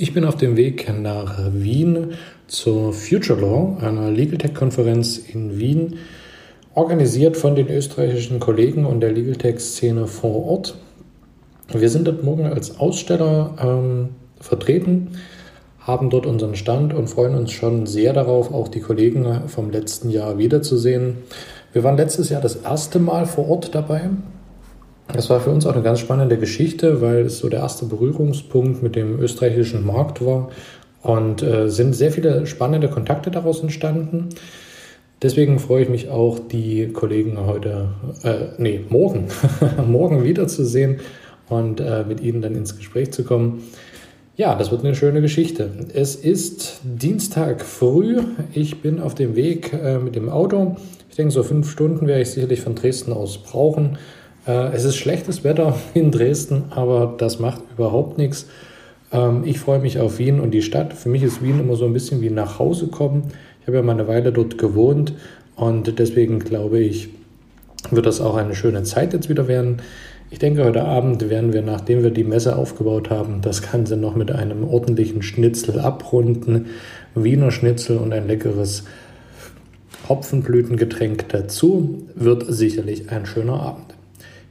Ich bin auf dem Weg nach Wien zur Future Law, einer Legal Tech Konferenz in Wien, organisiert von den österreichischen Kollegen und der Legal Tech Szene vor Ort. Wir sind dort morgen als Aussteller ähm, vertreten, haben dort unseren Stand und freuen uns schon sehr darauf, auch die Kollegen vom letzten Jahr wiederzusehen. Wir waren letztes Jahr das erste Mal vor Ort dabei. Das war für uns auch eine ganz spannende Geschichte, weil es so der erste Berührungspunkt mit dem österreichischen Markt war und äh, sind sehr viele spannende Kontakte daraus entstanden. Deswegen freue ich mich auch, die Kollegen heute, äh, nee, morgen, morgen wiederzusehen und äh, mit Ihnen dann ins Gespräch zu kommen. Ja, das wird eine schöne Geschichte. Es ist Dienstag früh. Ich bin auf dem Weg äh, mit dem Auto. Ich denke, so fünf Stunden werde ich sicherlich von Dresden aus brauchen. Äh, es ist schlechtes Wetter in Dresden, aber das macht überhaupt nichts. Ähm, ich freue mich auf Wien und die Stadt. Für mich ist Wien immer so ein bisschen wie nach Hause kommen. Ich habe ja mal eine Weile dort gewohnt und deswegen glaube ich, wird das auch eine schöne Zeit jetzt wieder werden. Ich denke, heute Abend werden wir, nachdem wir die Messe aufgebaut haben, das Ganze noch mit einem ordentlichen Schnitzel abrunden. Wiener Schnitzel und ein leckeres Hopfenblütengetränk dazu. Wird sicherlich ein schöner Abend.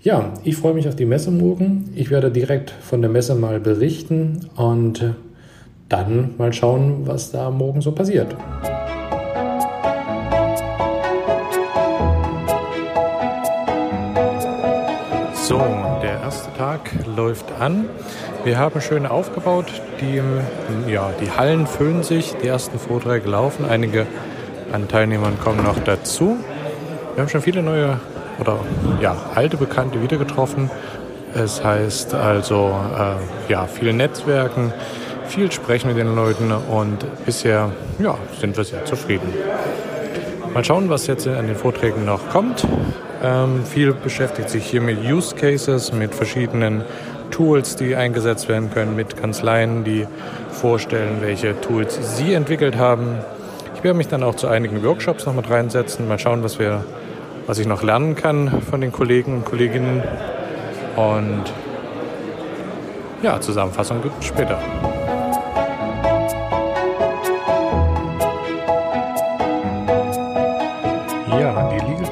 Ja, ich freue mich auf die Messe morgen. Ich werde direkt von der Messe mal berichten und dann mal schauen, was da morgen so passiert. So, der erste Tag läuft an. Wir haben schön aufgebaut. Die, ja, die Hallen füllen sich. Die ersten Vorträge laufen. Einige an Teilnehmern kommen noch dazu. Wir haben schon viele neue oder ja, alte Bekannte wieder getroffen. Es heißt also, äh, ja, viele Netzwerken, viel sprechen mit den Leuten und bisher ja, sind wir sehr zufrieden. Mal schauen, was jetzt an den Vorträgen noch kommt. Ähm, viel beschäftigt sich hier mit Use Cases, mit verschiedenen Tools, die eingesetzt werden können, mit Kanzleien, die vorstellen, welche Tools sie entwickelt haben. Ich werde mich dann auch zu einigen Workshops noch mit reinsetzen, mal schauen, was, wir, was ich noch lernen kann von den Kollegen und Kolleginnen. Und ja, Zusammenfassung gibt es später.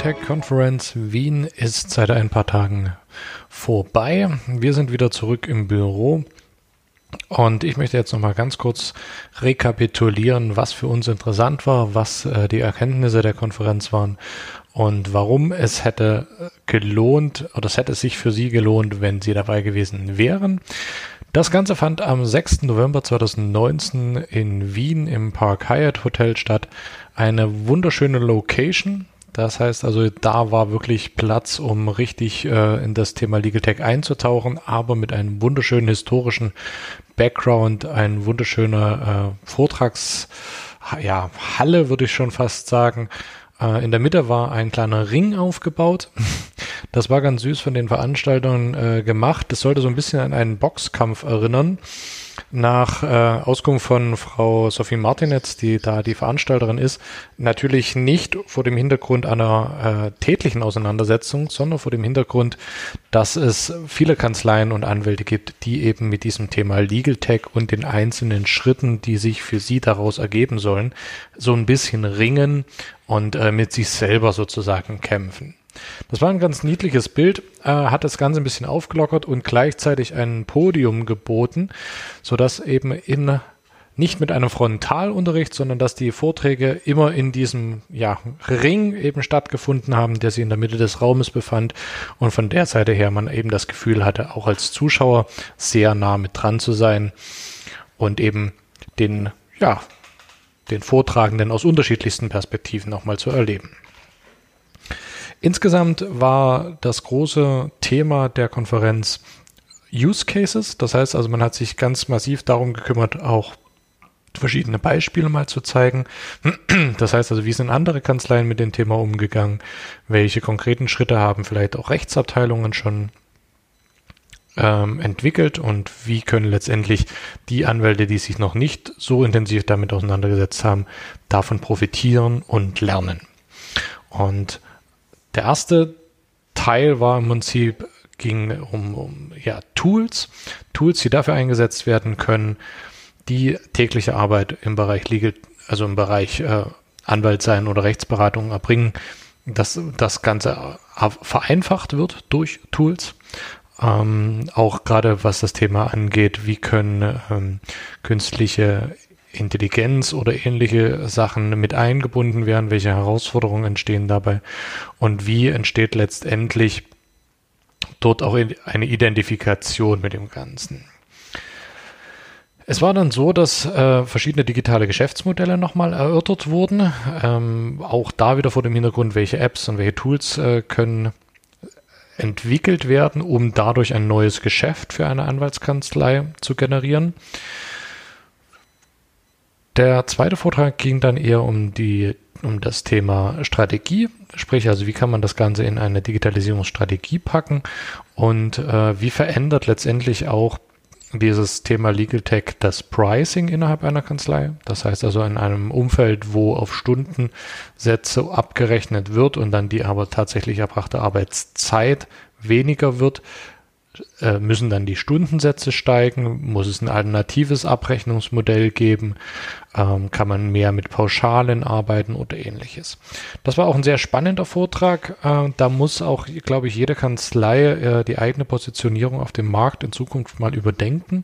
Tech Conference Wien ist seit ein paar Tagen vorbei. Wir sind wieder zurück im Büro. Und ich möchte jetzt nochmal ganz kurz rekapitulieren, was für uns interessant war, was äh, die Erkenntnisse der Konferenz waren und warum es hätte gelohnt oder es hätte sich für Sie gelohnt, wenn Sie dabei gewesen wären. Das Ganze fand am 6. November 2019 in Wien im Park Hyatt Hotel statt. Eine wunderschöne Location. Das heißt also, da war wirklich Platz, um richtig äh, in das Thema Legal Tech einzutauchen, aber mit einem wunderschönen historischen Background, ein wunderschöner äh, Vortrags, ja, Halle würde ich schon fast sagen. Äh, in der Mitte war ein kleiner Ring aufgebaut. Das war ganz süß von den Veranstaltern äh, gemacht. Das sollte so ein bisschen an einen Boxkampf erinnern. Nach äh, Auskunft von Frau Sophie Martinetz, die da die Veranstalterin ist, natürlich nicht vor dem Hintergrund einer äh, tätlichen Auseinandersetzung, sondern vor dem Hintergrund, dass es viele Kanzleien und Anwälte gibt, die eben mit diesem Thema Legal Tech und den einzelnen Schritten, die sich für sie daraus ergeben sollen, so ein bisschen ringen und äh, mit sich selber sozusagen kämpfen. Das war ein ganz niedliches Bild, äh, hat das Ganze ein bisschen aufgelockert und gleichzeitig ein Podium geboten, sodass eben in nicht mit einem Frontalunterricht, sondern dass die Vorträge immer in diesem ja, Ring eben stattgefunden haben, der sich in der Mitte des Raumes befand und von der Seite her man eben das Gefühl hatte, auch als Zuschauer sehr nah mit dran zu sein und eben den, ja, den Vortragenden aus unterschiedlichsten Perspektiven nochmal zu erleben. Insgesamt war das große Thema der Konferenz Use Cases. Das heißt also, man hat sich ganz massiv darum gekümmert, auch verschiedene Beispiele mal zu zeigen. Das heißt also, wie sind andere Kanzleien mit dem Thema umgegangen? Welche konkreten Schritte haben vielleicht auch Rechtsabteilungen schon ähm, entwickelt und wie können letztendlich die Anwälte, die sich noch nicht so intensiv damit auseinandergesetzt haben, davon profitieren und lernen. Und der erste Teil war im Prinzip, ging um, um ja, Tools, Tools, die dafür eingesetzt werden können, die tägliche Arbeit im Bereich Legal, also im Bereich äh, Anwalt sein oder Rechtsberatung erbringen, dass das Ganze vereinfacht wird durch Tools. Ähm, auch gerade was das Thema angeht, wie können ähm, künstliche Intelligenz oder ähnliche Sachen mit eingebunden werden, welche Herausforderungen entstehen dabei und wie entsteht letztendlich dort auch eine Identifikation mit dem Ganzen. Es war dann so, dass äh, verschiedene digitale Geschäftsmodelle nochmal erörtert wurden. Ähm, auch da wieder vor dem Hintergrund, welche Apps und welche Tools äh, können entwickelt werden, um dadurch ein neues Geschäft für eine Anwaltskanzlei zu generieren. Der zweite Vortrag ging dann eher um die um das Thema Strategie, sprich also wie kann man das Ganze in eine Digitalisierungsstrategie packen und äh, wie verändert letztendlich auch dieses Thema Legal Tech das Pricing innerhalb einer Kanzlei. Das heißt also in einem Umfeld, wo auf Stundensätze abgerechnet wird und dann die aber tatsächlich erbrachte Arbeitszeit weniger wird, äh, müssen dann die Stundensätze steigen? Muss es ein alternatives Abrechnungsmodell geben? Ähm, kann man mehr mit Pauschalen arbeiten oder ähnliches? Das war auch ein sehr spannender Vortrag. Äh, da muss auch, glaube ich, jede Kanzlei äh, die eigene Positionierung auf dem Markt in Zukunft mal überdenken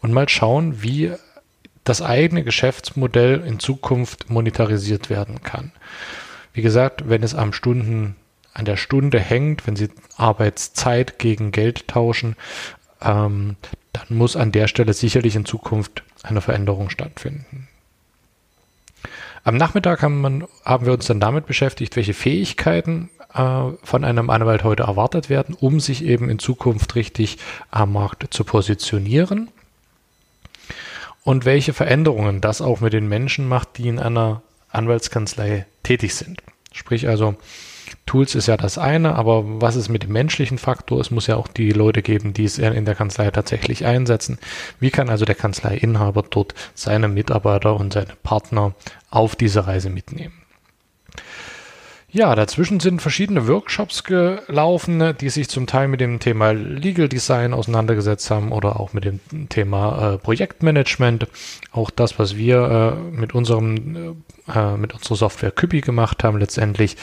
und mal schauen, wie das eigene Geschäftsmodell in Zukunft monetarisiert werden kann. Wie gesagt, wenn es am Stunden an der Stunde hängt, wenn Sie Arbeitszeit gegen Geld tauschen, ähm, dann muss an der Stelle sicherlich in Zukunft eine Veränderung stattfinden. Am Nachmittag haben, man, haben wir uns dann damit beschäftigt, welche Fähigkeiten äh, von einem Anwalt heute erwartet werden, um sich eben in Zukunft richtig am Markt zu positionieren und welche Veränderungen das auch mit den Menschen macht, die in einer Anwaltskanzlei tätig sind. Sprich also, Tools ist ja das eine, aber was ist mit dem menschlichen Faktor? Es muss ja auch die Leute geben, die es in der Kanzlei tatsächlich einsetzen. Wie kann also der Kanzleiinhaber dort seine Mitarbeiter und seine Partner auf diese Reise mitnehmen? Ja, dazwischen sind verschiedene Workshops gelaufen, die sich zum Teil mit dem Thema Legal Design auseinandergesetzt haben oder auch mit dem Thema äh, Projektmanagement. Auch das, was wir äh, mit unserem äh, mit unserer Software Küppi gemacht haben, letztendlich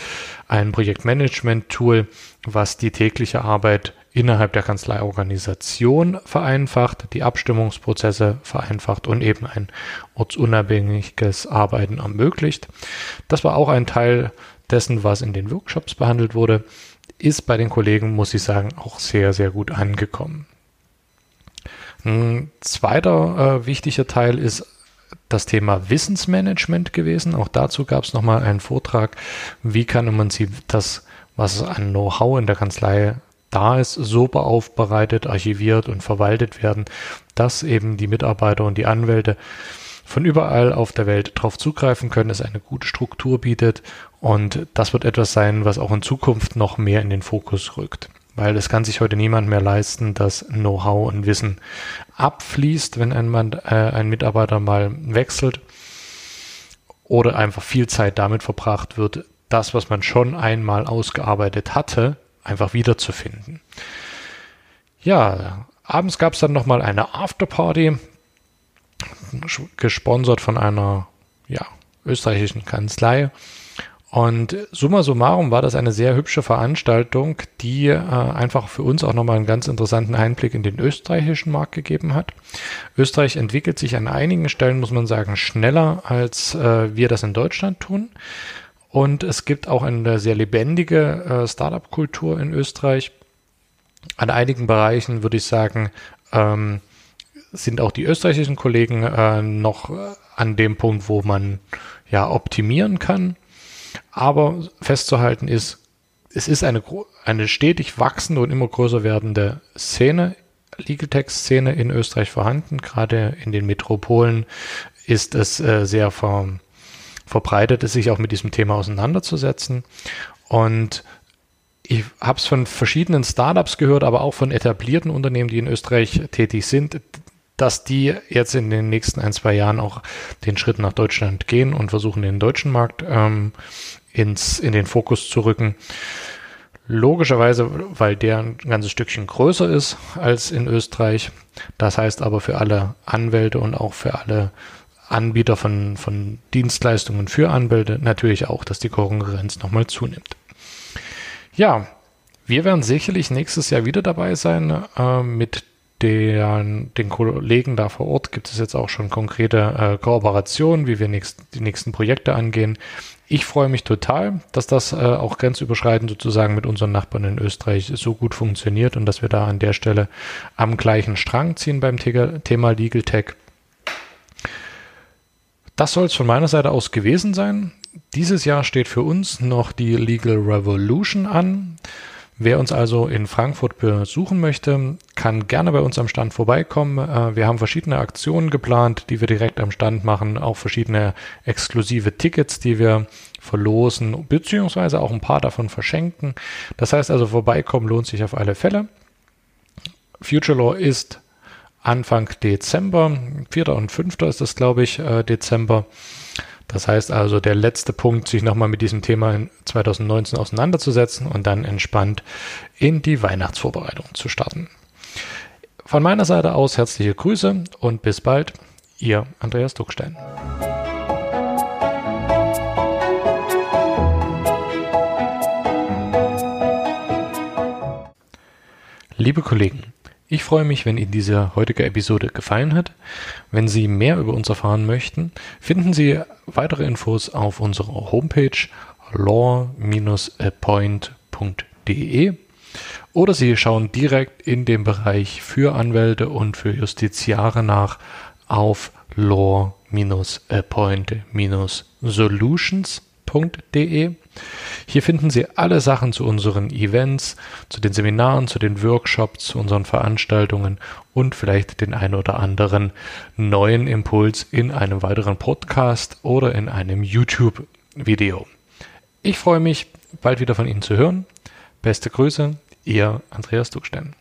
ein Projektmanagement-Tool, was die tägliche Arbeit innerhalb der Kanzleiorganisation vereinfacht, die Abstimmungsprozesse vereinfacht und eben ein ortsunabhängiges Arbeiten ermöglicht. Das war auch ein Teil dessen, was in den Workshops behandelt wurde, ist bei den Kollegen, muss ich sagen, auch sehr, sehr gut angekommen. Ein zweiter äh, wichtiger Teil ist das Thema Wissensmanagement gewesen. Auch dazu gab es nochmal einen Vortrag, wie kann man sie das, was an Know-how in der Kanzlei da ist, so aufbereitet, archiviert und verwaltet werden, dass eben die Mitarbeiter und die Anwälte von überall auf der Welt drauf zugreifen können, es eine gute Struktur bietet und das wird etwas sein, was auch in Zukunft noch mehr in den Fokus rückt. Weil es kann sich heute niemand mehr leisten, dass Know-how und Wissen abfließt, wenn ein, Mann, äh, ein Mitarbeiter mal wechselt oder einfach viel Zeit damit verbracht wird, das, was man schon einmal ausgearbeitet hatte, einfach wiederzufinden. Ja, abends gab es dann nochmal eine Afterparty gesponsert von einer ja, österreichischen Kanzlei. Und summa summarum war das eine sehr hübsche Veranstaltung, die äh, einfach für uns auch nochmal einen ganz interessanten Einblick in den österreichischen Markt gegeben hat. Österreich entwickelt sich an einigen Stellen, muss man sagen, schneller, als äh, wir das in Deutschland tun. Und es gibt auch eine sehr lebendige äh, Startup-Kultur in Österreich. An einigen Bereichen würde ich sagen, ähm, sind auch die österreichischen Kollegen äh, noch an dem Punkt, wo man ja optimieren kann. Aber festzuhalten ist, es ist eine, eine stetig wachsende und immer größer werdende Szene, Legal Tech Szene in Österreich vorhanden. Gerade in den Metropolen ist es äh, sehr ver, verbreitet, sich auch mit diesem Thema auseinanderzusetzen. Und ich habe es von verschiedenen Startups gehört, aber auch von etablierten Unternehmen, die in Österreich tätig sind, dass die jetzt in den nächsten ein, zwei Jahren auch den Schritt nach Deutschland gehen und versuchen, den deutschen Markt ähm, ins, in den Fokus zu rücken. Logischerweise, weil der ein ganzes Stückchen größer ist als in Österreich. Das heißt aber für alle Anwälte und auch für alle Anbieter von, von Dienstleistungen für Anwälte natürlich auch, dass die Konkurrenz nochmal zunimmt. Ja, wir werden sicherlich nächstes Jahr wieder dabei sein äh, mit den, den Kollegen da vor Ort gibt es jetzt auch schon konkrete äh, Kooperationen, wie wir nächst, die nächsten Projekte angehen. Ich freue mich total, dass das äh, auch grenzüberschreitend sozusagen mit unseren Nachbarn in Österreich so gut funktioniert und dass wir da an der Stelle am gleichen Strang ziehen beim Thema Legal Tech. Das soll es von meiner Seite aus gewesen sein. Dieses Jahr steht für uns noch die Legal Revolution an. Wer uns also in Frankfurt besuchen möchte, kann gerne bei uns am Stand vorbeikommen. Äh, wir haben verschiedene Aktionen geplant, die wir direkt am Stand machen, auch verschiedene exklusive Tickets, die wir verlosen, beziehungsweise auch ein paar davon verschenken. Das heißt also, vorbeikommen lohnt sich auf alle Fälle. Future Law ist Anfang Dezember, 4. und 5. ist das, glaube ich, äh, Dezember. Das heißt also, der letzte Punkt, sich nochmal mit diesem Thema in 2019 auseinanderzusetzen und dann entspannt in die Weihnachtsvorbereitung zu starten. Von meiner Seite aus herzliche Grüße und bis bald, Ihr Andreas Duckstein. Liebe Kollegen, ich freue mich, wenn Ihnen diese heutige Episode gefallen hat. Wenn Sie mehr über uns erfahren möchten, finden Sie weitere Infos auf unserer Homepage law-appoint.de oder Sie schauen direkt in dem Bereich für Anwälte und für Justiziare nach auf law-appoint-solutions.de. Hier finden Sie alle Sachen zu unseren Events, zu den Seminaren, zu den Workshops, zu unseren Veranstaltungen und vielleicht den ein oder anderen neuen Impuls in einem weiteren Podcast oder in einem YouTube-Video. Ich freue mich, bald wieder von Ihnen zu hören. Beste Grüße, Ihr Andreas Duckstein.